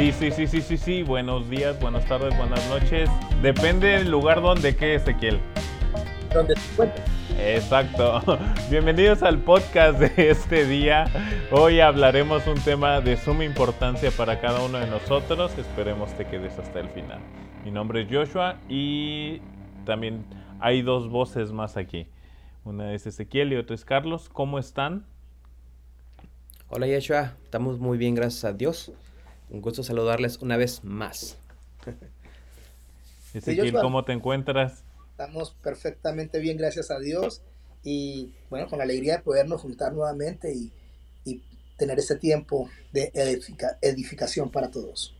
Sí, sí, sí, sí, sí, sí. Buenos días, buenas tardes, buenas noches. Depende del lugar donde quede Ezequiel. Donde se encuentre. Exacto. Bienvenidos al podcast de este día. Hoy hablaremos un tema de suma importancia para cada uno de nosotros. Esperemos te quedes hasta el final. Mi nombre es Joshua y también hay dos voces más aquí. Una es Ezequiel y otra es Carlos. ¿Cómo están? Hola Yeshua, estamos muy bien, gracias a Dios. Un gusto saludarles una vez más. Ezequiel, ¿cómo te encuentras? Estamos perfectamente bien, gracias a Dios. Y bueno, con la alegría de podernos juntar nuevamente y, tener ese tiempo de edificación para todos.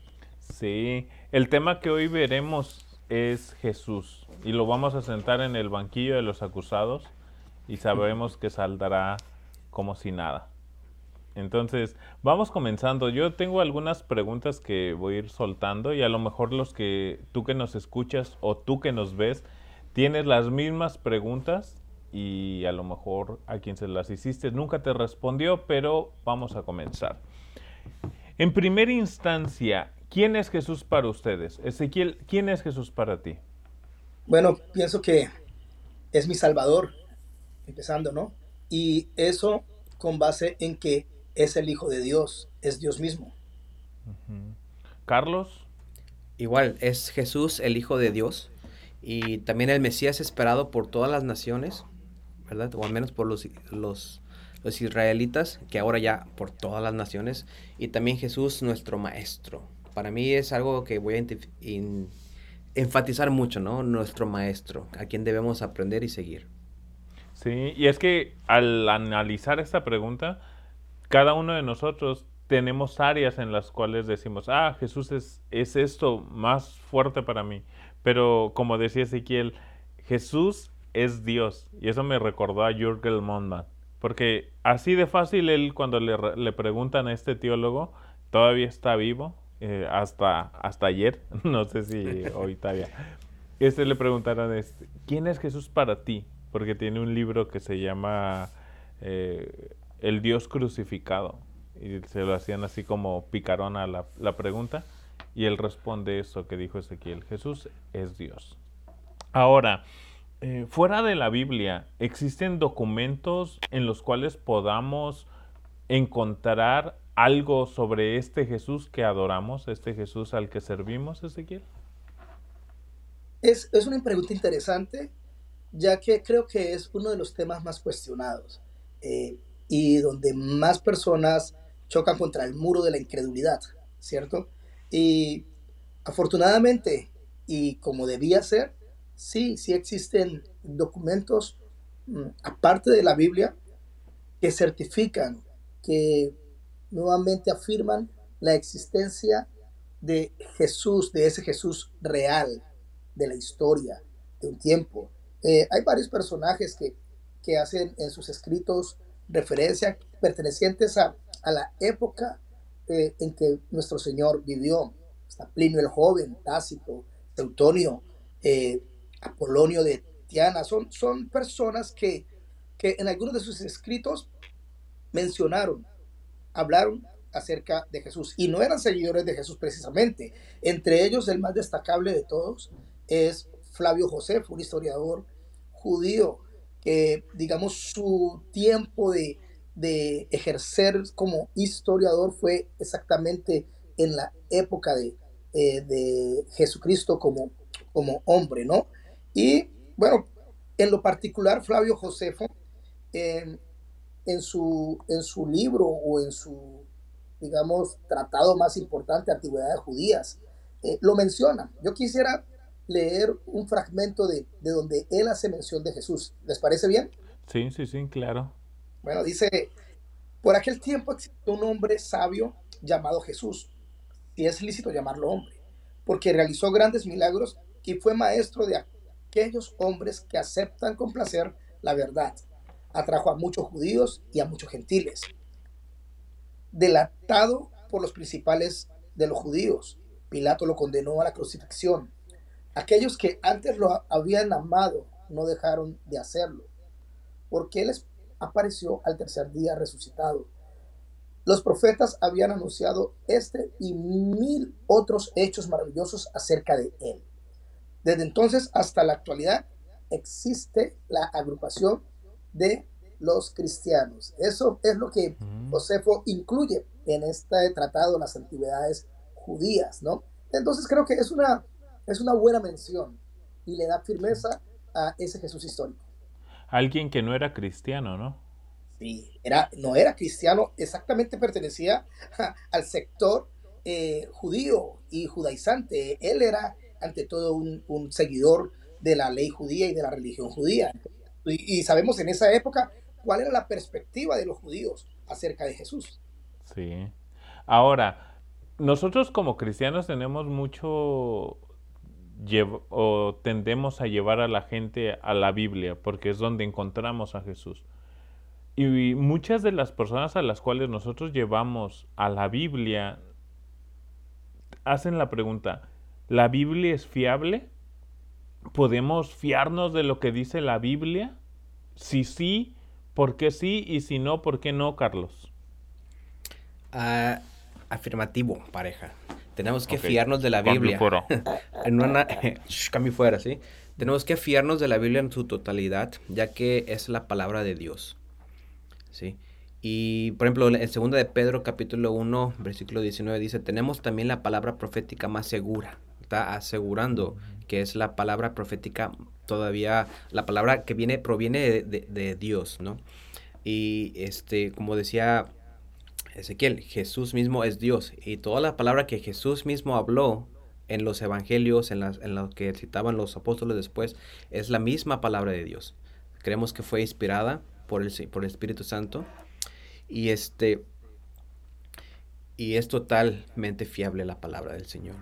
Sí, el tema que hoy veremos es Jesús y lo vamos a sentar en el banquillo de los acusados y sabemos que saldrá como si nada. Entonces, vamos comenzando. Yo tengo algunas preguntas que voy a ir soltando y a lo mejor los que tú que nos escuchas o tú que nos ves tienes las mismas preguntas y a lo mejor a quien se las hiciste nunca te respondió, pero vamos a comenzar. En primera instancia, ¿quién es Jesús para ustedes? Ezequiel, ¿quién es Jesús para ti? Bueno, pienso que es mi Salvador, empezando, ¿no? Y eso con base en que es el Hijo de Dios, es Dios mismo. Carlos. Igual, es Jesús el Hijo de Dios y también el Mesías esperado por todas las naciones, ¿verdad? O al menos por los, los, israelitas, que ahora ya por todas las naciones. Y también Jesús nuestro Maestro. Para mí es algo que voy a enfatizar mucho, ¿no? Nuestro Maestro, a quien debemos aprender y seguir. Sí, y es que al analizar esta pregunta, cada uno de nosotros tenemos áreas en las cuales decimos, ah, Jesús es, es esto más fuerte para mí. Pero como decía Ezequiel, Jesús es Dios. Y eso me recordó a Jürgen Mondman. Porque así de fácil él cuando le, le preguntan a este teólogo, todavía está vivo, eh, hasta, hasta ayer, no sé si hoy todavía. Este le preguntaron, este, ¿quién es Jesús para ti? Porque tiene un libro que se llama eh, el Dios crucificado. Y se lo hacían así como picarona la, la pregunta. Y él responde eso que dijo Ezequiel. Jesús es Dios. Ahora, eh, fuera de la Biblia, ¿existen documentos en los cuales podamos encontrar algo sobre este Jesús que adoramos, este Jesús al que servimos, Ezequiel? Es, es una pregunta interesante, ya que creo que es uno de los temas más cuestionados. Eh, y donde más personas chocan contra el muro de la incredulidad, ¿cierto? Y afortunadamente, y como debía ser, sí, sí existen documentos, mm, aparte de la Biblia, que certifican, que nuevamente afirman la existencia de Jesús, de ese Jesús real, de la historia, de un tiempo. Eh, hay varios personajes que, que hacen en sus escritos referencia pertenecientes a, la época eh, en que nuestro Señor vivió. Está Plinio el Joven, Tácito, Teutonio, eh, Apolonio de Tiana. Son, son personas que, que en algunos de sus escritos mencionaron, hablaron acerca de Jesús y no eran seguidores de Jesús precisamente. Entre ellos el más destacable de todos es Flavio José, un historiador judío que, digamos, su tiempo de, ejercer como historiador fue exactamente en la época de, eh, Jesucristo como, como hombre, ¿no? Y bueno, en lo particular, Flavio Josefo, en, su, en su libro o en su, digamos, tratado más importante, Antigüedades Judías, eh, lo menciona. Yo quisiera leer un fragmento de, donde él hace mención de Jesús. ¿Les parece bien? Sí, sí, sí, claro. Bueno, dice, por aquel tiempo existió un hombre sabio llamado Jesús, si es lícito llamarlo hombre, porque realizó grandes milagros y fue maestro de aquellos hombres que aceptan con placer la verdad. Atrajo a muchos judíos y a muchos gentiles. Delatado por los principales de los judíos, Pilato lo condenó a la crucifixión Aquellos que antes lo habían amado no dejaron de hacerlo, porque Él apareció al tercer día resucitado. Los profetas habían anunciado este y mil otros hechos maravillosos acerca de él. Desde entonces hasta la actualidad existe la agrupación de los cristianos. Eso es lo que Josefo incluye en este tratado las antigüedades judías, ¿no? Entonces creo que es una, es una buena mención y le da firmeza a ese Jesús histórico. Alguien que no era cristiano, ¿no? Sí, era, no era cristiano, exactamente pertenecía al sector eh, judío y judaizante. Él era ante todo un, un, seguidor de la ley judía y de la religión judía. Y, y, sabemos en esa época cuál era la perspectiva de los judíos acerca de Jesús. Sí. Ahora, nosotros como cristianos tenemos mucho o tendemos a llevar a la gente a la Biblia porque es donde encontramos a Jesús. Y muchas de las personas a las cuales nosotros llevamos a la Biblia hacen la pregunta, ¿la Biblia es fiable? ¿Podemos fiarnos de lo que dice la Biblia? Si sí, ¿por qué sí? Y si no, ¿por qué no, Carlos? Ah, afirmativo, pareja. Tenemos que fiarnos de la Biblia. Fuera. en una, cambio fuera, ¿sí? Tenemos que fiarnos de la Biblia en su totalidad, ya que es la palabra de Dios. ¿Sí? Y, por ejemplo, en segunda de Pedro, capítulo 1, versículo 19, dice, tenemos también la palabra profética más segura. Está asegurando que es la palabra profética todavía, la palabra que viene, proviene de, de Dios, ¿no? Y, este, como decía Ezequiel, Jesús mismo es Dios y toda la palabra que Jesús mismo habló en los evangelios, en, las, en lo que citaban los apóstoles después, es la misma palabra de Dios. Creemos que fue inspirada por el, por el Espíritu Santo y este y es totalmente fiable la palabra del Señor.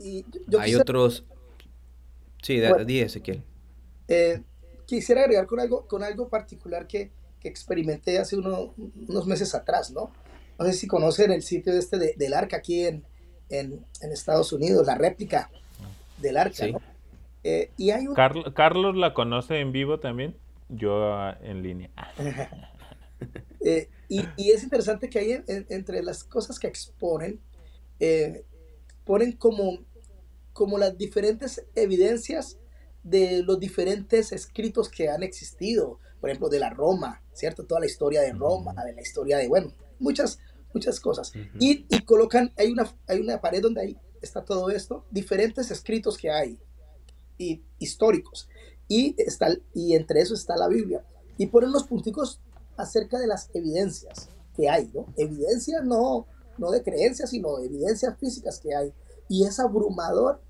Y Hay otros... Sí, di Ezequiel. Eh, quisiera agregar con algo, con algo particular que, que experimenté hace unos meses atrás, ¿no? No sé si conocen el sitio este del arca aquí en, en, Estados Unidos, la réplica del arca. Eh, y hay Carlos la conoce en vivo también, yo ah, en línea. Eh, y, es interesante que hay entre las cosas que exponen, eh, ponen como, como las diferentes evidencias de los diferentes escritos que han existido, por ejemplo, de la Roma, ¿cierto? Toda la historia de Roma, de la historia de, bueno, muchas, muchas cosas. y, y, colocan, hay una, hay una pared donde ahí está todo esto, diferentes escritos que hay, y históricos. Y, está, y entre eso está la Biblia. Y ponen los punticos acerca de las evidencias que hay, ¿no? Evidencias no, no de creencias, sino evidencias físicas que hay. Y es abrumador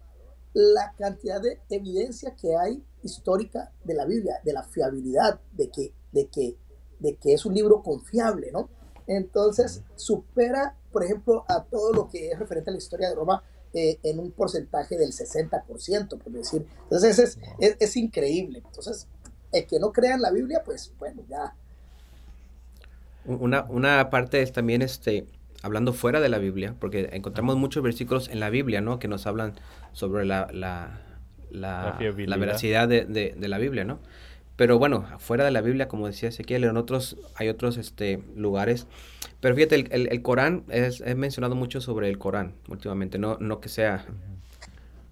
la cantidad de evidencia que hay histórica de la Biblia, de la fiabilidad, de que, de que, de que es un libro confiable, ¿no? Entonces, supera, por ejemplo, a todo lo que es referente a la historia de Roma eh, en un porcentaje del 60%, por decir. Entonces, es, es, es, increíble. Entonces, el que no crea en la Biblia, pues, bueno, ya. Una, una parte es también, este, hablando fuera de la Biblia, porque encontramos muchos versículos en la Biblia, ¿no? Que nos hablan sobre la, la, la, la veracidad de, de, de la Biblia, ¿no? Pero bueno, fuera de la Biblia, como decía Ezequiel, en otros, hay otros este, lugares. Pero fíjate, el, el, Corán, es, he mencionado mucho sobre el Corán últimamente, no, no que sea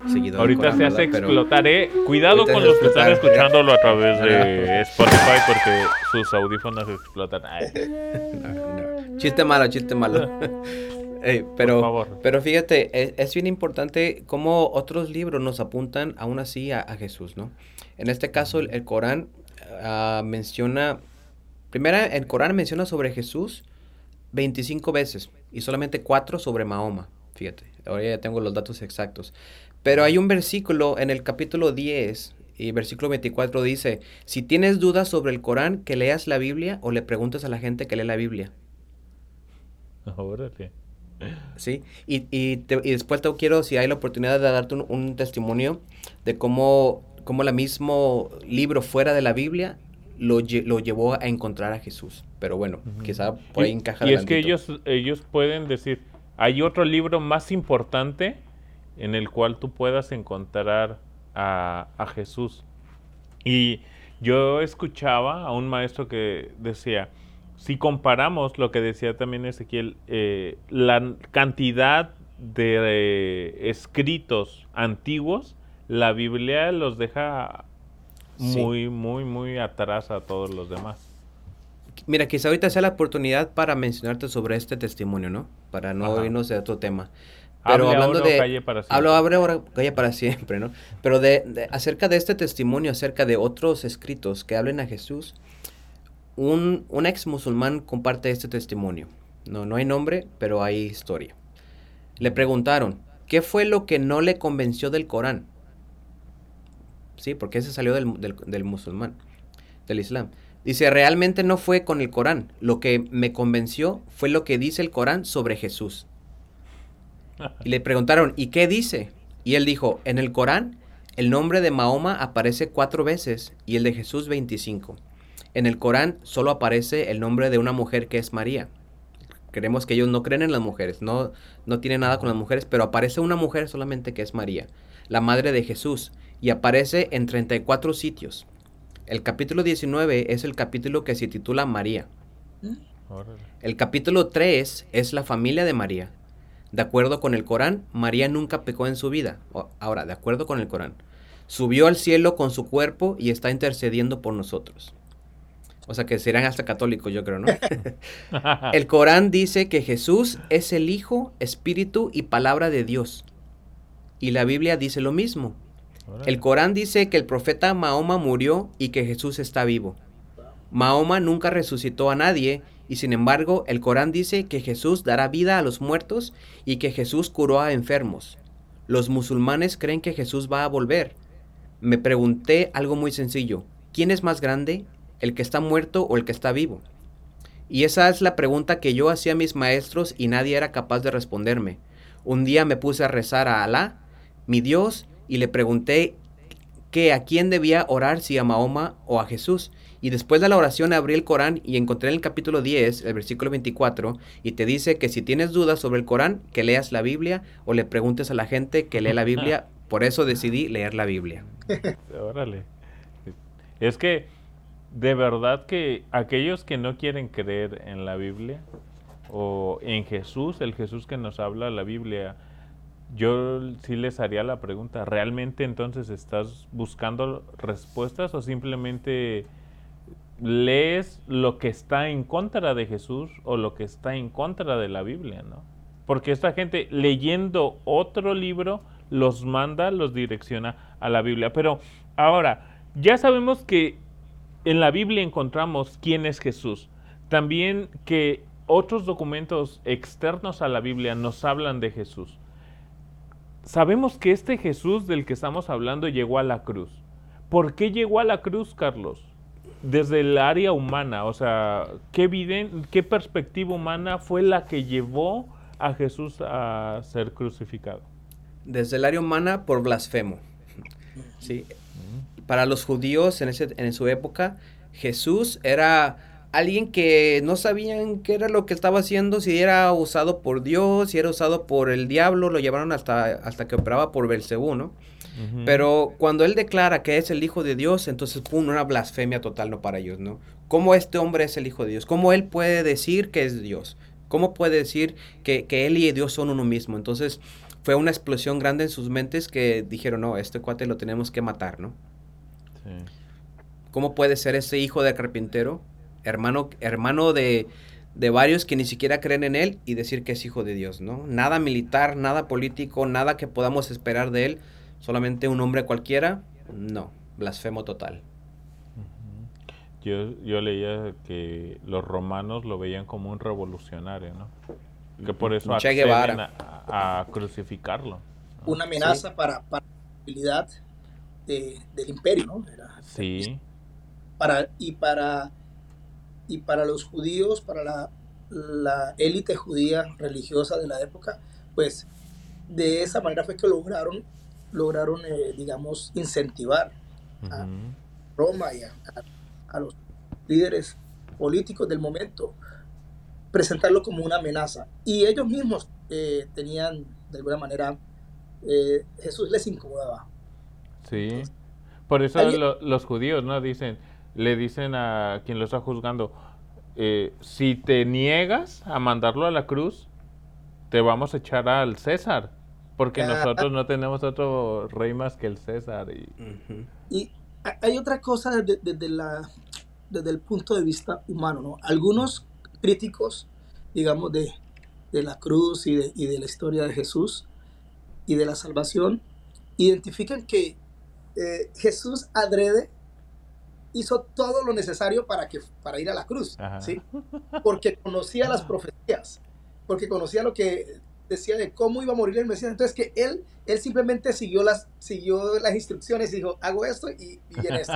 seguidor Ahorita se hace explotar, eh. Cuidado con los que están escuchándolo a través de Spotify porque sus audífonos explotan. Chiste malo, chiste malo. pero, pero fíjate, es, es, bien importante cómo otros libros nos apuntan aún así a, a Jesús, ¿no? En este caso, el, Corán uh, menciona, primera, el Corán menciona sobre Jesús 25 veces y solamente 4 sobre Mahoma. Fíjate, ahora ya tengo los datos exactos. Pero hay un versículo en el capítulo 10 y versículo 24 dice, si tienes dudas sobre el Corán, que leas la Biblia o le preguntes a la gente que lee la Biblia. Órale. Sí, y, y, después te quiero, si hay la oportunidad de darte un testimonio de cómo como el mismo libro fuera de la Biblia lo, lo, llevó a encontrar a Jesús. Pero bueno, quizá por ahí encaja. Y es que ellos, ellos pueden decir, hay otro libro más importante en el cual tú puedas encontrar a, a Jesús. Y yo escuchaba a un maestro que decía, si comparamos lo que decía también Ezequiel, eh, la cantidad de eh, escritos antiguos, la Biblia los deja muy, muy, muy atrás a todos los demás. Mira, quizá ahorita sea la oportunidad para mencionarte sobre este testimonio, ¿no? Para no irnos de otro tema. Pero hablando de calle para siempre. Hablo, abre ahora calle para siempre, ¿no? Pero de, acerca de este testimonio, acerca de otros escritos que hablen a Jesús, un, ex musulmán comparte este testimonio. No, no hay nombre, pero hay historia. Le preguntaron, ¿qué fue lo que no le convenció del Corán? Sí, porque ese salió del, del musulmán, del Islam. Dice, realmente no fue con el Corán. Lo que me convenció fue lo que dice el Corán sobre Jesús. Y le preguntaron, ¿y qué dice? Y él dijo, en el Corán el nombre de Mahoma aparece cuatro veces y el de Jesús 25. En el Corán solo aparece el nombre de una mujer que es María. Creemos que ellos no creen en las mujeres, no, no tienen nada con las mujeres, pero aparece una mujer solamente que es María, la madre de Jesús, y aparece en 34 sitios. El capítulo 19 es el capítulo que se titula María. El capítulo 3 es la familia de María. De acuerdo con el Corán, María nunca pecó en su vida. Ahora, de acuerdo con el Corán, subió al cielo con su cuerpo y está intercediendo por nosotros. O sea que serán hasta católicos, yo creo, ¿no? el Corán dice que Jesús es el Hijo, Espíritu y Palabra de Dios. Y la Biblia dice lo mismo. El Corán dice que el profeta Mahoma murió y que Jesús está vivo. Mahoma nunca resucitó a nadie y sin embargo el Corán dice que Jesús dará vida a los muertos y que Jesús curó a enfermos. Los musulmanes creen que Jesús va a volver. Me pregunté algo muy sencillo. ¿Quién es más grande, el que está muerto o el que está vivo? Y esa es la pregunta que yo hacía a mis maestros y nadie era capaz de responderme. Un día me puse a rezar a Alá, mi Dios, y le pregunté que a quién debía orar, si a Mahoma o a Jesús. Y después de la oración abrí el Corán y encontré en el capítulo 10, el versículo 24, y te dice que si tienes dudas sobre el Corán, que leas la Biblia o le preguntes a la gente que lee la Biblia. Por eso decidí leer la Biblia. Órale. Es que de verdad que aquellos que no quieren creer en la Biblia o en Jesús, el Jesús que nos habla la Biblia, yo sí les haría la pregunta, ¿realmente entonces estás buscando respuestas o simplemente lees lo que está en contra de Jesús o lo que está en contra de la Biblia, ¿no? Porque esta gente leyendo otro libro los manda, los direcciona a la Biblia. Pero ahora, ya sabemos que en la Biblia encontramos quién es Jesús. También que otros documentos externos a la Biblia nos hablan de Jesús. Sabemos que este Jesús del que estamos hablando llegó a la cruz. ¿Por qué llegó a la cruz, Carlos? Desde el área humana, o sea, ¿qué, qué perspectiva humana fue la que llevó a Jesús a ser crucificado? Desde el área humana por blasfemo. Sí. Para los judíos en, ese, en su época, Jesús era alguien que no sabían qué era lo que estaba haciendo, si era usado por Dios, si era usado por el diablo, lo llevaron hasta, hasta que operaba por Belcebú, ¿no? Pero cuando él declara que es el Hijo de Dios, entonces, pum, una blasfemia total, ¿no? Para ellos, ¿no? ¿Cómo este hombre es el Hijo de Dios? ¿Cómo él puede decir que es Dios? ¿Cómo puede decir que, que él y Dios son uno mismo? Entonces, fue una explosión grande en sus mentes que dijeron, no, este cuate lo tenemos que matar, ¿no? Sí. ¿Cómo puede ser ese hijo de carpintero hermano, hermano de, varios que ni siquiera creen en él y decir que es hijo de Dios, ¿no? Nada militar, nada político, nada que podamos esperar de él, solamente un hombre cualquiera, no, blasfemo total. Yo, yo leía que los romanos lo veían como un revolucionario, ¿no? Que por eso acceden a, a, crucificarlo. Una amenaza para, para, la del imperio, ¿no? sí. Para, y para y para los judíos, para la, élite judía religiosa de la época, pues de esa manera fue que lograron, lograron eh, digamos, incentivar a Roma y a, los líderes políticos del momento, presentarlo como una amenaza. Y ellos mismos eh, tenían, de alguna manera, eh, Jesús les incomodaba. Sí. Por eso los judíos, ¿no? Dicen, le dicen a quien lo está juzgando, eh, si te niegas a mandarlo a la cruz, te vamos a echar al César, porque Ah. nosotros no tenemos otro rey más que el César. Y. Y ha- hay otra cosa desde, desde la, desde el punto de vista humano, ¿no? Algunos críticos, digamos, de, de la cruz y de, y de la historia de Jesús y de la salvación, identifican que eh, Jesús adrede hizo todo lo necesario para, que, para ir a la cruz, Ajá. ¿sí? Porque conocía las profecías, porque conocía lo que decía de cómo iba a morir el Mesías. Entonces que él, él simplemente siguió las, siguió las instrucciones y dijo, hago esto y, y viene esto.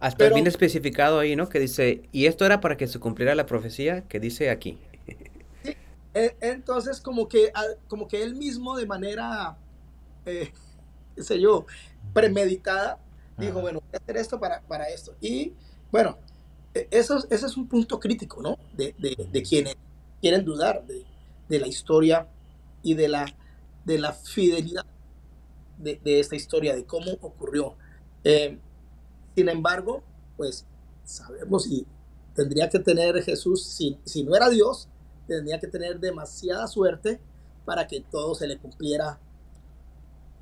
Hasta Pero- bien especificado ahí, ¿no? Que dice, y esto era para que se cumpliera la profecía que dice aquí. E- Entonces como que, como que él mismo de manera, eh, qué sé yo, premeditada, dijo, bueno, voy a hacer esto para, para esto. Y bueno, e- eso, es- ese es un punto crítico, ¿no? De, de, de quienes quieren dudar de, de la historia y de la, de la fidelidad de, de esta historia, de cómo ocurrió. Eh, sin embargo, pues sabemos y tendría que tener Jesús, si, si no era Dios, tendría que tener demasiada suerte para que todo se le cumpliera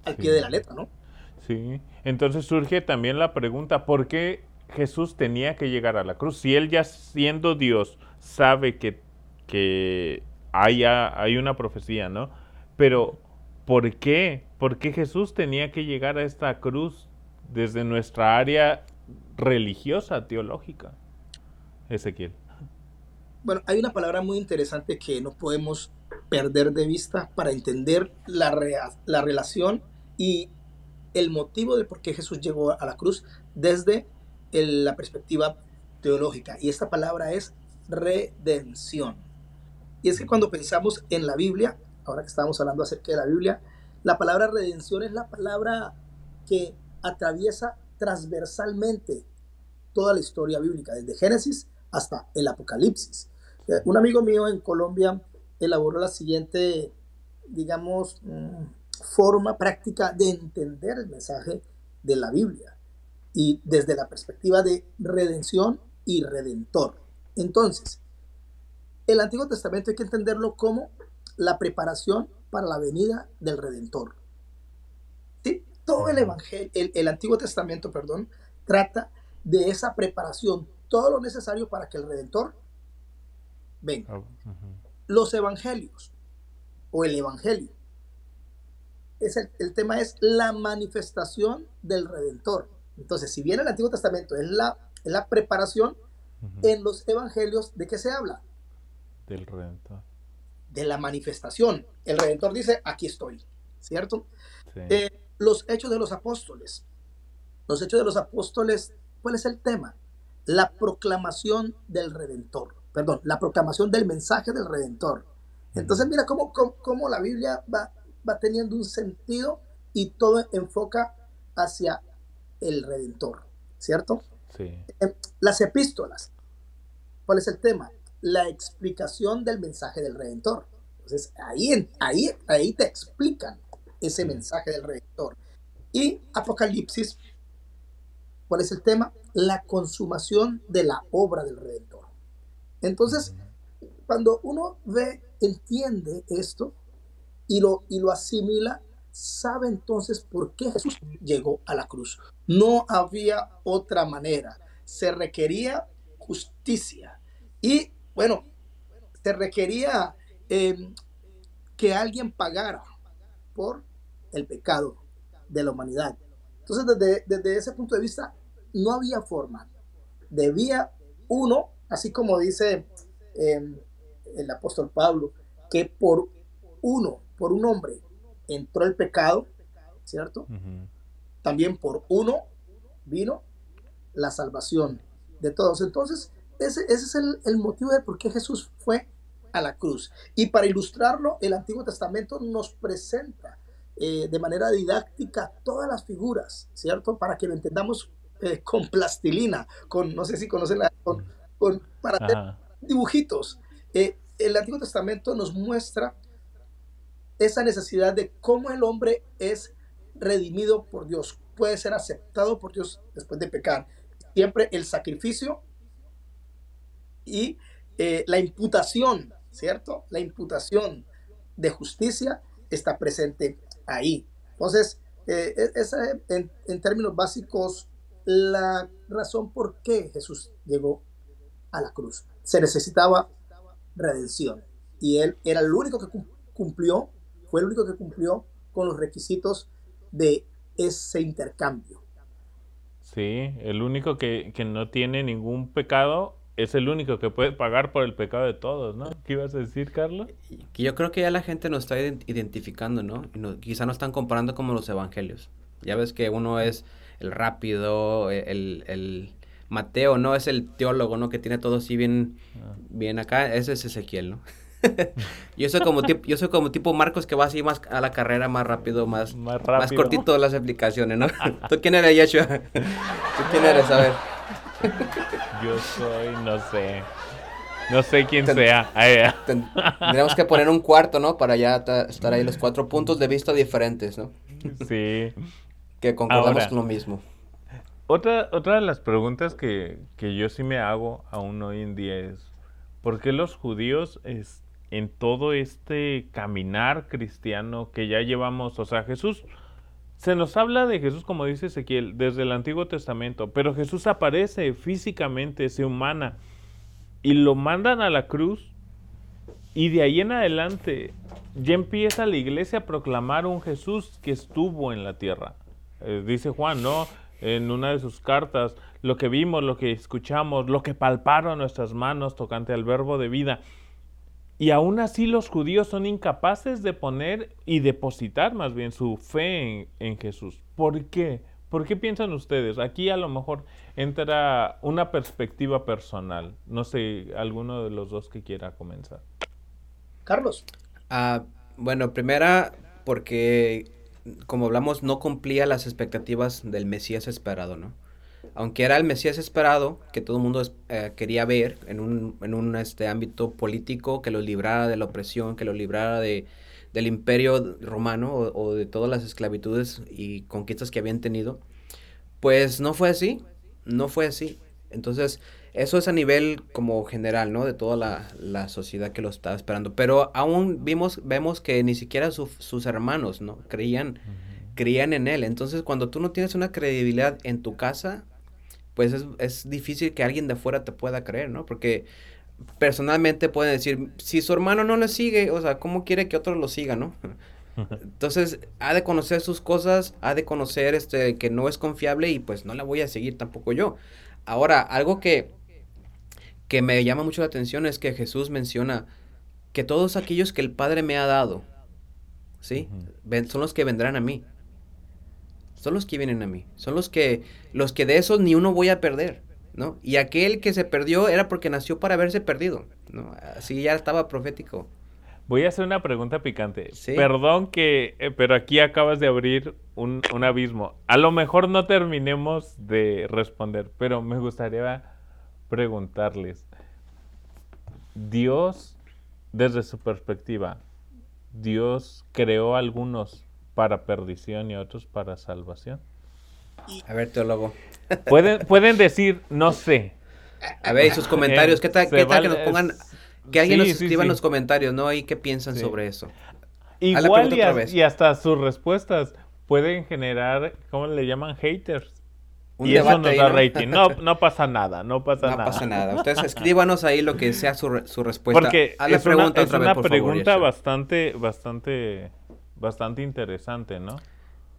al pie Sí. de la letra, ¿no? Sí, entonces surge también la pregunta, ¿por qué Jesús tenía que llegar a la cruz? Si él ya siendo Dios sabe que, que hay, una profecía, ¿no? Pero, ¿por qué? ¿Por qué Jesús tenía que llegar a esta cruz desde nuestra área religiosa, teológica? Ezequiel. Bueno, hay una palabra muy interesante que no podemos perder de vista para entender la, la relación y el motivo de por qué Jesús llegó a la cruz desde la perspectiva teológica. Y esta palabra es redención. Y es que cuando pensamos en la Biblia, ahora que estamos hablando acerca de la Biblia, la palabra redención es la palabra que atraviesa transversalmente toda la historia bíblica, desde Génesis hasta el Apocalipsis. Eh, Un amigo mío en Colombia elaboró la siguiente, digamos, mm, forma práctica de entender el mensaje de la Biblia y desde la perspectiva de redención y redentor. Entonces, el Antiguo Testamento hay que entenderlo como la preparación para la venida del Redentor. ¿Sí? Todo el Evangelio, el, el Antiguo Testamento, perdón, trata de esa preparación, todo lo necesario para que el Redentor venga. Ujú. Los Evangelios o el Evangelio. Es el, el tema es la manifestación del Redentor. Entonces, si bien el Antiguo Testamento es la, es la preparación, en los Evangelios, ¿de qué se habla? Del Redentor. De la manifestación. El Redentor dice, aquí estoy, ¿cierto? Sí. Eh, los hechos de los apóstoles. Los hechos de los apóstoles, ¿cuál es el tema? La proclamación del Redentor. Perdón, la proclamación del mensaje del Redentor. Entonces, mira cómo, cómo, cómo la Biblia va, va teniendo un sentido y todo enfoca hacia el Redentor, ¿cierto? Sí. Eh, Las epístolas. ¿Cuál es el tema? La explicación del mensaje del Redentor. Entonces, ahí, ahí, ahí te explican ese mensaje del Redentor. Y Apocalipsis, ¿cuál es el tema? La consumación de la obra del Redentor. Entonces, cuando uno ve, entiende esto y lo, y lo asimila, sabe entonces por qué Jesús llegó a la cruz. No había otra manera. Se requería justicia. Y bueno, se requería eh, que alguien pagara por el pecado de la humanidad. Entonces, desde, desde ese punto de vista, no había forma. Debía uno, así como dice eh, el apóstol Pablo, que por uno, por un hombre, entró el pecado, ¿cierto? También por uno vino la salvación de todos. Entonces, ese, ese es el, el motivo de por qué Jesús fue a la cruz. Y para ilustrarlo, el Antiguo Testamento nos presenta eh, de manera didáctica todas las figuras, ¿cierto? Para que lo entendamos eh, con plastilina, con, no sé si conocen la, con, con- para hacer dibujitos. Eh, el Antiguo Testamento nos muestra esa necesidad de cómo el hombre es redimido por Dios, puede ser aceptado por Dios después de pecar. Siempre el sacrificio y eh, la imputación, ¿cierto? La imputación de justicia está presente ahí. Entonces, eh, e, en, en términos básicos, la razón por qué Jesús llegó a la cruz. Se necesitaba redención y él era el único que cumplió, fue el único que cumplió con los requisitos de ese intercambio. Sí, el único que, no tiene ningún pecado es el único que puede pagar por el pecado de todos, ¿no? ¿Qué ibas a decir, Carlos? Que yo creo que ya la gente nos está identificando, ¿no? quizá no están comparando como los evangelios. Ya ves que uno es el rápido, el, el Mateo, ¿no? Es el teólogo, ¿no? Que tiene todo así bien, ah. bien acá. Ese es Ezequiel, ¿no? yo soy como tipo, yo soy como tipo Marcos que va así más a la carrera más rápido, más, más, más cortito las explicaciones, ¿no? ¿Tú quién eres, Yeshua? ¿Tú quién eres? A ver. yo soy, no sé. No sé quién sea. Tenemos que poner un cuarto, ¿no? Para ya estar ahí los cuatro puntos de vista diferentes, ¿no? Sí. que concordamos con lo mismo. Otra, otra de las preguntas que, que yo sí me hago aún hoy en día es, ¿por qué los judíos es, en todo este caminar cristiano que ya llevamos, o sea, Jesús, se nos habla de Jesús, como dice Ezequiel, desde el Antiguo Testamento, pero Jesús aparece físicamente, se humana, y lo mandan a la cruz, y de ahí en adelante ya empieza la iglesia a proclamar un Jesús que estuvo en la tierra. Eh, dice Juan, ¿no? En una de sus cartas, lo que vimos, lo que escuchamos, lo que palparon nuestras manos tocante al verbo de vida. Y aún así los judíos son incapaces de poner y depositar más bien su fe en, Jesús. ¿Por qué? ¿Por qué piensan ustedes? Aquí a lo mejor entra una perspectiva personal. No sé, alguno de los dos que quiera comenzar. Carlos. Ah, bueno, primera, porque como hablamos, no cumplía las expectativas del Mesías esperado, ¿no? Aunque era el Mesías esperado, que todo el mundo eh, quería ver en un, en un este, ámbito político, que lo librara de la opresión, que lo librara de, del imperio romano o, de todas las esclavitudes y conquistas que habían tenido, pues no fue así, no fue así. Entonces, eso es a nivel como general, ¿no? De toda la, la sociedad que lo estaba esperando. Pero aún vimos, vemos que ni siquiera sus hermanos, ¿no? Creían, creían en él. Entonces, cuando tú no tienes una credibilidad en tu casa, pues es, difícil que alguien de afuera te pueda creer, ¿no? Porque personalmente pueden decir, si su hermano no le sigue, o sea, ¿cómo quiere que otro lo siga, no? Entonces, ha de conocer sus cosas, ha de conocer este que no es confiable y pues no la voy a seguir tampoco yo. Ahora, algo que, que me llama mucho la atención es que Jesús menciona que todos aquellos que el Padre me ha dado, ¿sí? Son los que vendrán a mí son los que vienen a mí, son los que, los que de esos ni uno voy a perder, ¿no? Y aquel que se perdió era porque nació para haberse perdido, ¿no? Así ya estaba profético. Voy a hacer una pregunta picante. Perdón que, eh, pero aquí acabas de abrir un, un, abismo. A lo mejor no terminemos de responder, pero me gustaría preguntarles. Dios, desde su perspectiva, Dios creó algunos para perdición y otros para salvación. A ver, teólogo. Pueden, pueden decir, no sé. A ver, y sus comentarios, ¿qué tal, ¿qué tal que nos pongan, que alguien nos escriba en los comentarios, ¿no? ¿Y qué piensan sobre eso? Igual y, y, hasta sus respuestas pueden generar, ¿cómo le llaman? Haters. y eso nos da rating. No, no pasa nada, no pasa nada. No pasa nada. Ustedes escríbanos ahí lo que sea su, su respuesta. Porque es pregunta una, es una pregunta bastante, bastante bastante interesante, ¿no?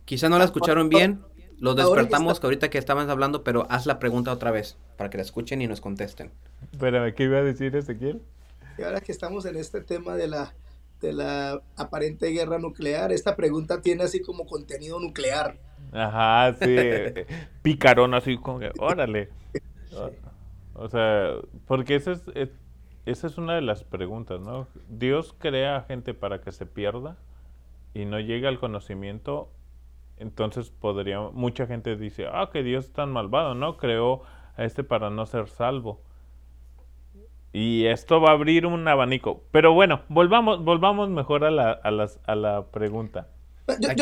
Quizá no la escucharon bien, lo despertamos que ahorita que estaban hablando, pero haz la pregunta otra vez para que la escuchen y nos contesten. Espérame, ¿qué iba a decir Ezequiel? Y ahora que estamos en este tema de la, de la aparente guerra nuclear, esta pregunta tiene así como contenido nuclear. Ajá, sí, picarón así como que, órale. O sea, porque esa es, esa es una de las preguntas, ¿no? ¿Dios crea gente para que se pierda? Y no llega al conocimiento, entonces podría, mucha gente dice, ah, que Dios es tan malvado, ¿no? Creó a este para no ser salvo. Y esto va a abrir un abanico. Pero bueno, volvamos, volvamos mejor a la, a las, a la pregunta.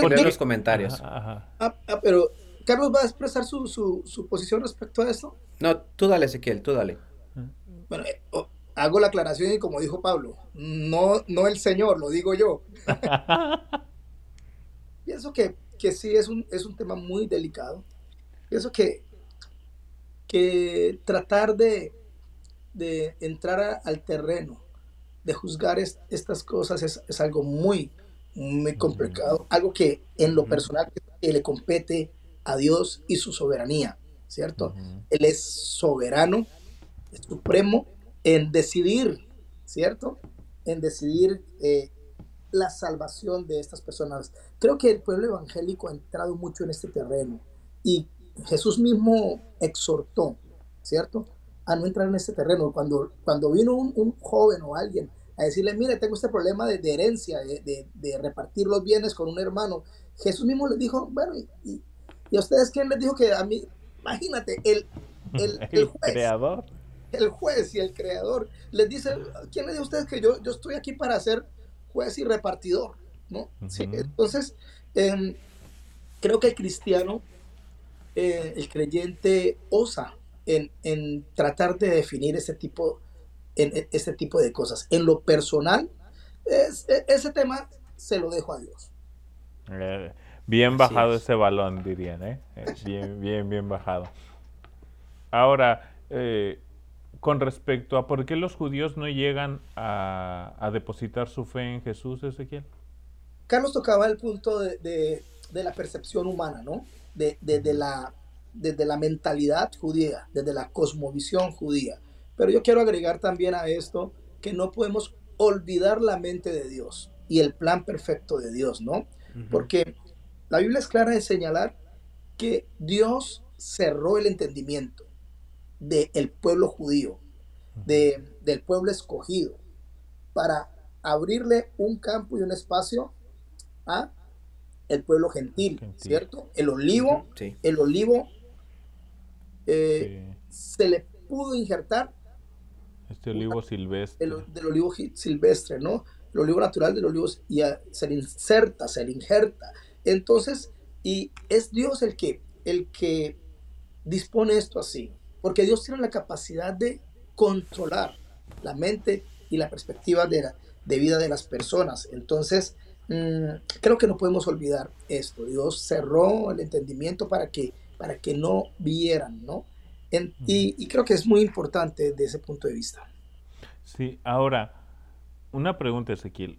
Poner los comentarios. Ah, ah, pero Carlos va a expresar su, su, su, posición respecto a esto. No, tú dale, Ezequiel, tú dale. Bueno, eh, oh, hago la aclaración y como dijo Pablo, no, no el Señor, lo digo yo. Pienso que, que sí es un, es un tema muy delicado. Pienso que, que tratar de, de entrar al terreno, de juzgar estas cosas es, es, algo muy, muy complicado, algo que en lo personal le compete a Dios y su soberanía, ¿cierto? Él es soberano, es supremo en decidir, ¿cierto? En decidir eh, la salvación de estas personas. Creo que el pueblo evangélico ha entrado mucho en este terreno y Jesús mismo exhortó, ¿cierto? A no entrar en este terreno. Cuando, cuando vino un, joven o alguien a decirle, mire, tengo este problema de, herencia, de, repartir los bienes con un hermano, Jesús mismo le dijo, bueno, ¿y, y, a ustedes quién les dijo que a mí, imagínate, el, el, el, juez, creador. El juez y el creador les dice, ¿quién le dijo a ustedes que yo, yo estoy aquí para ser juez y repartidor? ¿no? sí, entonces, em, creo que el cristiano, eh, el creyente, osa en, en, tratar de definir ese tipo, en, ese tipo de cosas. En lo personal, es, e, ese tema se lo dejo a Dios. Eh, bien bajado ese balón, dirían, ¿eh? ¿eh? Bien, bien, bien bajado. Ahora, eh, con respecto a por qué los judíos no llegan a, a depositar su fe en Jesús, Ezequiel. Carlos tocaba el punto de, de, de la percepción humana, ¿no? De, de, la, desde la mentalidad judía, desde la cosmovisión judía. Pero yo quiero agregar también a esto que no podemos olvidar la mente de Dios y el plan perfecto de Dios, ¿no? Porque la Biblia es clara en señalar que Dios cerró el entendimiento del pueblo judío, de, del pueblo escogido, para abrirle un campo y un espacio a el pueblo gentil, ¿cierto? El olivo, el olivo eh, se le pudo injertar. Este olivo silvestre. del olivo silvestre, ¿no? El olivo natural del olivo y se le inserta, se le injerta. Entonces, y es Dios el que, el que dispone esto así, porque Dios tiene la capacidad de controlar la mente y la perspectiva de, la, de vida de las personas. Entonces, mm, creo que no podemos olvidar esto. Dios cerró el entendimiento para que, para que no vieran, ¿no? y, y, creo que es muy importante desde ese punto de vista. Sí, ahora, una pregunta, Ezequiel.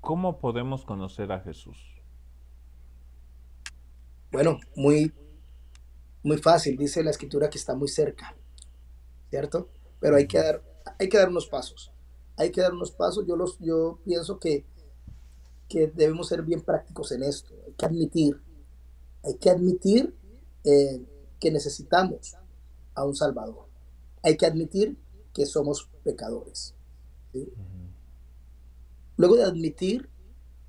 ¿Cómo podemos conocer a Jesús? Bueno, muy, muy fácil, dice la escritura que está muy cerca, ¿cierto? Pero hay que dar, hay que dar unos pasos. Hay que dar unos pasos. Yo, los, yo pienso que, que debemos ser bien prácticos en esto. Hay que admitir, hay que admitir eh, que necesitamos a un Salvador. Hay que admitir que somos pecadores. Luego de admitir,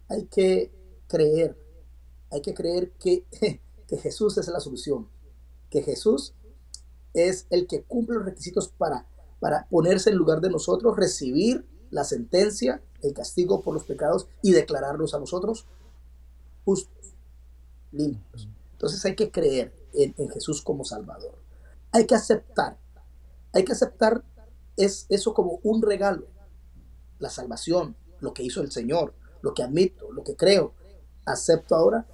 hay que creer. Hay que creer que, que Jesús es la solución que Jesús es el que cumple los requisitos para, para ponerse en lugar de nosotros, recibir la sentencia, el castigo por los pecados y declararnos a nosotros justos, limpios. Entonces hay que creer en, Jesús como Salvador. Hay que aceptar, hay que aceptar es eso como un regalo, la salvación, lo que hizo el Señor, lo que admito, lo que creo, acepto ahora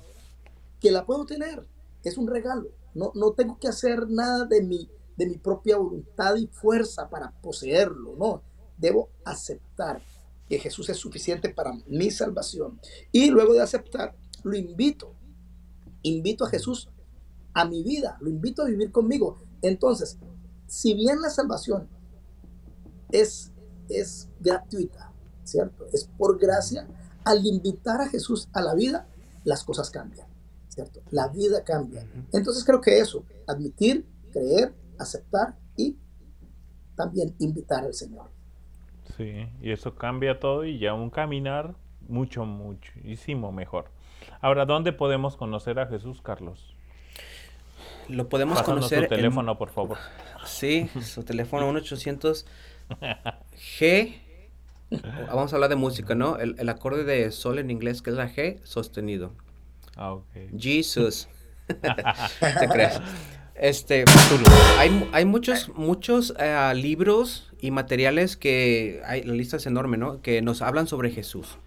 que la puedo tener, es un regalo. No, no tengo que hacer nada de mi, de mi propia voluntad y fuerza para poseerlo, no. Debo aceptar que Jesús es suficiente para mi salvación. Y luego de aceptar, lo invito. Invito a Jesús a mi vida, lo invito a vivir conmigo. Entonces, si bien la salvación es, es gratuita, ¿cierto? Es por gracia, al invitar a Jesús a la vida, las cosas cambian. ¿Cierto? La vida cambia. Entonces creo que eso, admitir, creer, aceptar y también invitar al Señor. Sí, y eso cambia todo y ya un caminar mucho, muchísimo mejor. Ahora, ¿dónde podemos conocer a Jesús, Carlos? Lo podemos conocer. Su teléfono, por favor. Sí, su teléfono 1-800 G. Vamos a hablar de música, ¿no? El, el acorde de sol en inglés, que es la G, sostenido. Ah, Jesus. ¿Te crees? Este, hay, hay muchos, muchos eh, libros y materiales que, hay, la lista es enorme, ¿no? Que nos hablan sobre Jesús.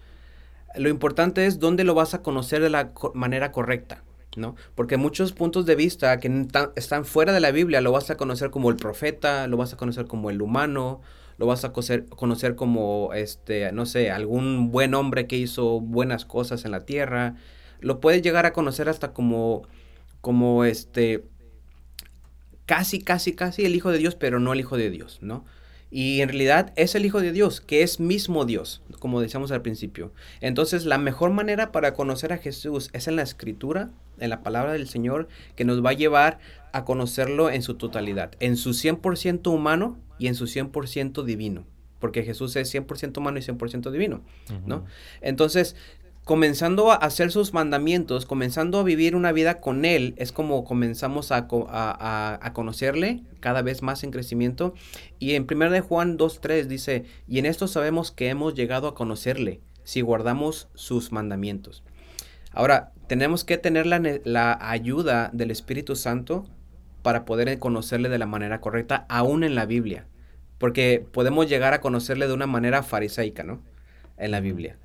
Lo importante es dónde lo vas a conocer de la manera correcta. ¿no? Porque muchos puntos de vista que están fuera de la Biblia lo vas a conocer como el profeta, lo vas a conocer como el humano, lo vas a conocer, conocer como, este, no sé, algún buen hombre que hizo buenas cosas en la tierra. Lo puedes llegar a conocer hasta como, como este, casi, casi, casi el Hijo de Dios, pero no el Hijo de Dios, ¿no? Y en realidad es el Hijo de Dios, que es mismo Dios, como decíamos al principio. Entonces la mejor manera para conocer a Jesús es en la escritura, en la palabra del Señor, que nos va a llevar a conocerlo en su totalidad, en su 100% humano y en su 100% divino. Porque Jesús es 100% humano y 100% divino, ¿no? Entonces, comenzando a hacer sus mandamientos, comenzando a vivir una vida con Él, es como comenzamos a, a, conocerle cada vez más en crecimiento. Y en 1 de Juan 2.3 dice, y en esto sabemos que hemos llegado a conocerle, si guardamos sus mandamientos. Ahora, tenemos que tener la, la ayuda del Espíritu Santo para poder conocerle de la manera correcta, aún en la Biblia. Porque podemos llegar a conocerle de una manera farisaica, ¿no? En la Biblia.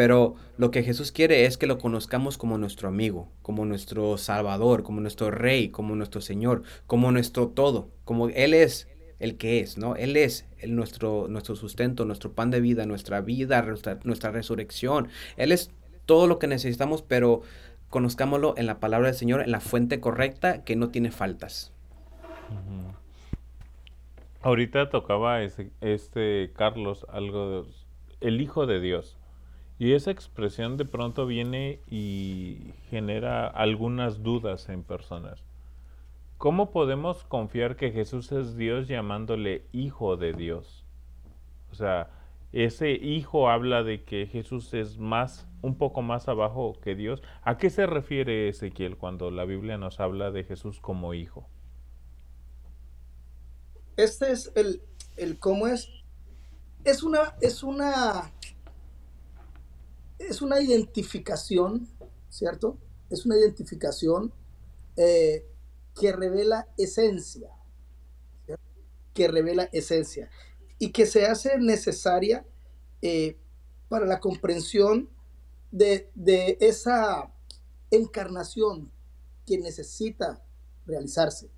Pero lo que Jesús quiere es que lo conozcamos como nuestro amigo, como nuestro Salvador, como nuestro Rey, como nuestro Señor, como nuestro todo, como Él es el que es, ¿no? Él es el, nuestro, nuestro sustento, nuestro pan de vida, nuestra vida, nuestra, resurrección. Él es todo lo que necesitamos, pero conozcámoslo en la palabra del Señor, en la fuente correcta que no tiene faltas. Ahorita tocaba este Carlos algo el Hijo de Dios. Y esa expresión de pronto viene y genera algunas dudas en personas. ¿Cómo podemos confiar que Jesús es Dios llamándole Hijo de Dios? O sea, ese Hijo habla de que Jesús es más, un poco más abajo que Dios. ¿A qué se refiere Ezequiel cuando la Biblia nos habla de Jesús como Hijo? Este es el, el cómo es. Es una, es una es una identificación, ¿cierto? Es una identificación eh, que revela esencia, que revela esencia y que se hace necesaria eh, para la comprensión de, de, esa encarnación que necesita realizarse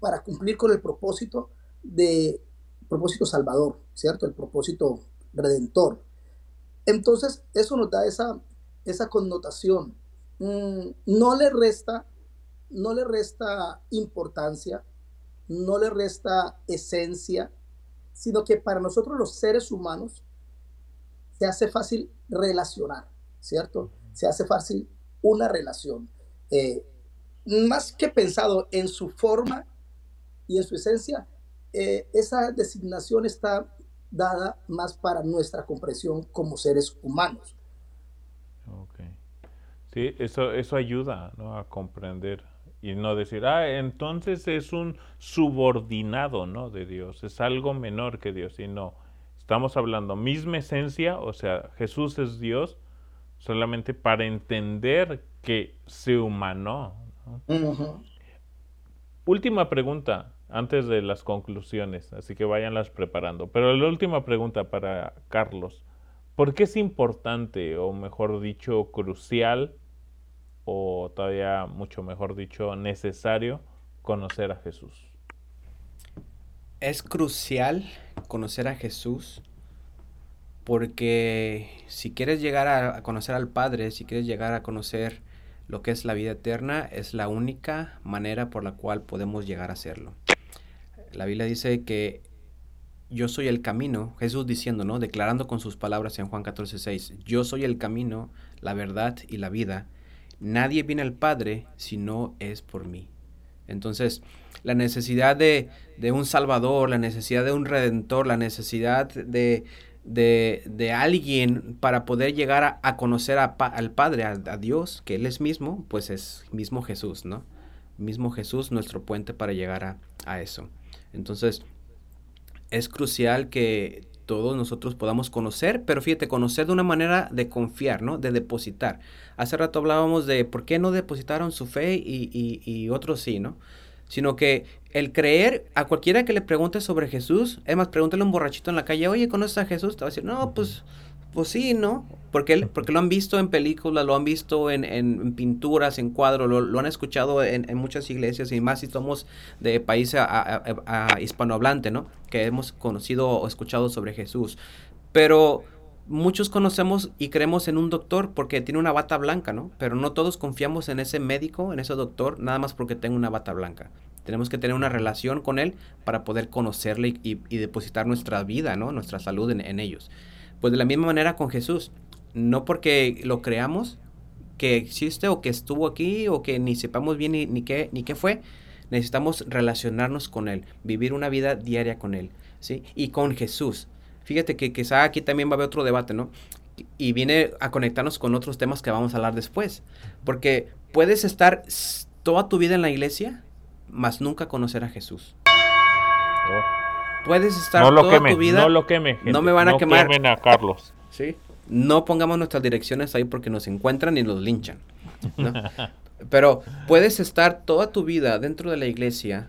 para cumplir con el propósito de propósito salvador, ¿cierto? El propósito redentor. Entonces, eso nos da esa, esa connotación. Mm, no le resta, no le resta importancia, no le resta esencia, sino que para nosotros los seres humanos se hace fácil relacionar, ¿cierto? Se hace fácil una relación. Eh, más que pensado en su forma y en su esencia, eh, esa designación está dada más para nuestra comprensión como seres humanos. Ok. Sí, eso, eso ayuda ¿no? a comprender y no decir, ah, entonces es un subordinado ¿no? de Dios, es algo menor que Dios, y no. Estamos hablando misma esencia, o sea, Jesús es Dios, solamente para entender que se humanó. Última pregunta antes de las conclusiones, así que váyanlas preparando. Pero la última pregunta para Carlos. ¿Por qué es importante, o mejor dicho, crucial, o todavía mucho mejor dicho, necesario conocer a Jesús? Es crucial conocer a Jesús porque si quieres llegar a conocer al Padre, si quieres llegar a conocer lo que es la vida eterna, es la única manera por la cual podemos llegar a hacerlo. La Biblia dice que yo soy el camino, Jesús diciendo, ¿no? Declarando con sus palabras en Juan 14, 6, yo soy el camino, la verdad y la vida. Nadie viene al Padre si no es por mí. Entonces, la necesidad de, un Salvador, la necesidad de un Redentor, la necesidad de, de, alguien para poder llegar a, conocer al Padre, a, a, Dios, que Él es mismo, pues es mismo Jesús, ¿no? Mismo Jesús, nuestro puente para llegar a, a eso. Entonces, es crucial que todos nosotros podamos conocer, pero fíjate, conocer de una manera de confiar, ¿no? De depositar. Hace rato hablábamos de por qué no depositaron su fe y, y, y otros sí, ¿no? Sino que el creer a cualquiera que le pregunte sobre Jesús, es más, pregúntale a un borrachito en la calle, oye, ¿conoces a Jesús? Te va a decir, no, pues, pues sí, ¿no? Porque, porque lo han visto en películas, lo han visto en, en pinturas, en cuadros, lo, lo han escuchado en, en, muchas iglesias y más si somos de país a, a, hispanohablante, ¿no? Que hemos conocido o escuchado sobre Jesús. Pero muchos conocemos y creemos en un doctor porque tiene una bata blanca, ¿no? Pero no todos confiamos en ese médico, en ese doctor, nada más porque tenga una bata blanca. Tenemos que tener una relación con él para poder conocerle y, depositar nuestra vida, ¿no? Nuestra salud en, ellos. Pues de la misma manera con Jesús. No porque lo creamos que existe o que estuvo aquí o que ni sepamos bien ni, qué, ni qué fue. Necesitamos relacionarnos con Él, vivir una vida diaria con Él, ¿sí? Y con Jesús. Fíjate que quizá aquí también va a haber otro debate, ¿no? Y viene a conectarnos con otros temas que vamos a hablar después. Porque puedes estar toda tu vida en la iglesia, mas nunca conocer a Jesús. Oh. Puedes estar no lo toda queme, tu vida. No lo queme, gente. No me van a no quemar. quemen a Carlos. Sí. No pongamos nuestras direcciones ahí porque nos encuentran y nos linchan. ¿no? Pero puedes estar toda tu vida dentro de la iglesia,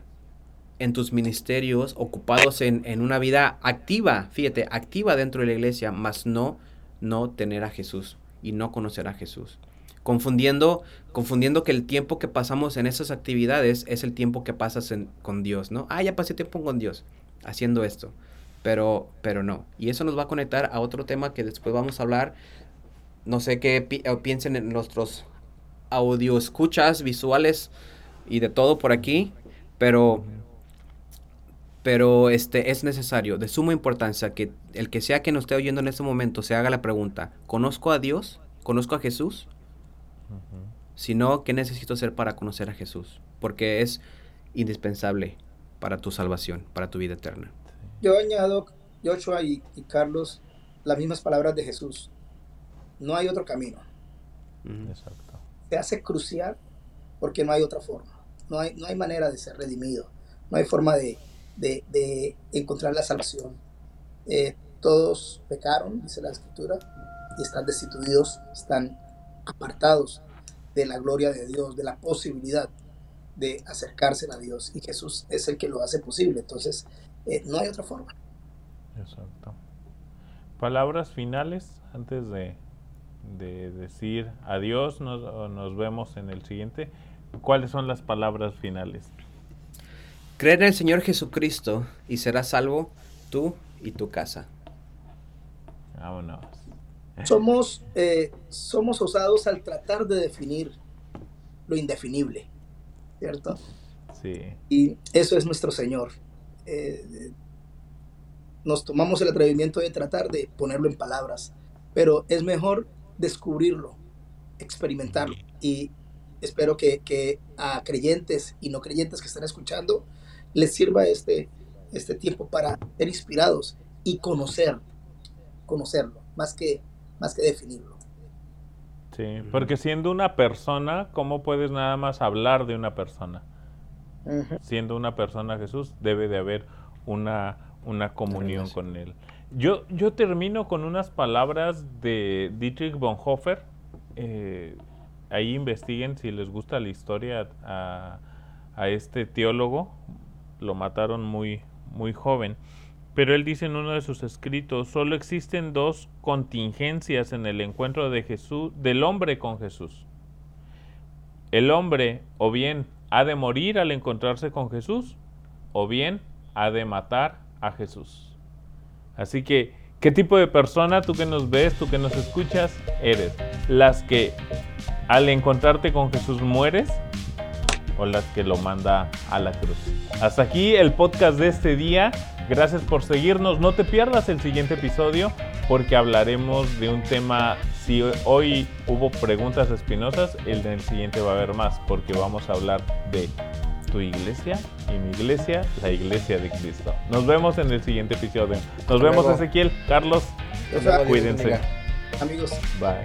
en tus ministerios, ocupados en, en, una vida activa, fíjate, activa dentro de la iglesia, mas no, no tener a Jesús y no conocer a Jesús. Confundiendo, confundiendo que el tiempo que pasamos en esas actividades es el tiempo que pasas en, con Dios, ¿no? Ah, ya pasé tiempo con Dios haciendo esto. Pero, pero no. Y eso nos va a conectar a otro tema que después vamos a hablar. No sé qué pi piensen en nuestros audio escuchas, visuales y de todo por aquí. Pero pero este es necesario, de suma importancia, que el que sea que nos esté oyendo en este momento se haga la pregunta, ¿conozco a Dios? ¿Conozco a Jesús? Uh -huh. Si no, ¿qué necesito hacer para conocer a Jesús? Porque es indispensable para tu salvación, para tu vida eterna. Yo añado, Joshua y, y Carlos, las mismas palabras de Jesús. No hay otro camino. Exacto. Se hace crucial porque no hay otra forma. No hay, no hay manera de ser redimido. No hay forma de, de, de encontrar la salvación. Eh, todos pecaron, dice la escritura, y están destituidos, están apartados de la gloria de Dios, de la posibilidad de acercarse a Dios. Y Jesús es el que lo hace posible. Entonces, eh, no hay otra forma. Exacto. Palabras finales antes de, de decir adiós, nos, nos vemos en el siguiente. ¿Cuáles son las palabras finales? Creer en el Señor Jesucristo y serás salvo tú y tu casa. Vámonos. Somos, eh, somos osados al tratar de definir lo indefinible, ¿cierto? Sí. Y eso es nuestro Señor. Eh, nos tomamos el atrevimiento de tratar de ponerlo en palabras, pero es mejor descubrirlo, experimentarlo. Y espero que, que a creyentes y no creyentes que están escuchando, les sirva este, este tiempo para ser inspirados y conocer, conocerlo, más que, más que definirlo. Sí, porque siendo una persona, ¿cómo puedes nada más hablar de una persona? Uh -huh. Siendo una persona Jesús, debe de haber una, una comunión con Él. Yo, yo termino con unas palabras de Dietrich Bonhoeffer. Eh, ahí investiguen si les gusta la historia a, a este teólogo lo mataron muy, muy joven. Pero él dice en uno de sus escritos, solo existen dos contingencias en el encuentro de Jesús, del hombre con Jesús. El hombre o bien ha de morir al encontrarse con Jesús, o bien ha de matar a Jesús. Así que, ¿qué tipo de persona tú que nos ves, tú que nos escuchas, eres? ¿Las que al encontrarte con Jesús mueres? o las que lo manda a la cruz. Hasta aquí el podcast de este día. Gracias por seguirnos. No te pierdas el siguiente episodio porque hablaremos de un tema. Si hoy hubo preguntas espinosas, el del siguiente va a haber más porque vamos a hablar de tu iglesia y mi iglesia, la iglesia de Cristo. Nos vemos en el siguiente episodio. Nos vemos, luego. Ezequiel, Carlos. O cuídense. Amigos. Bye.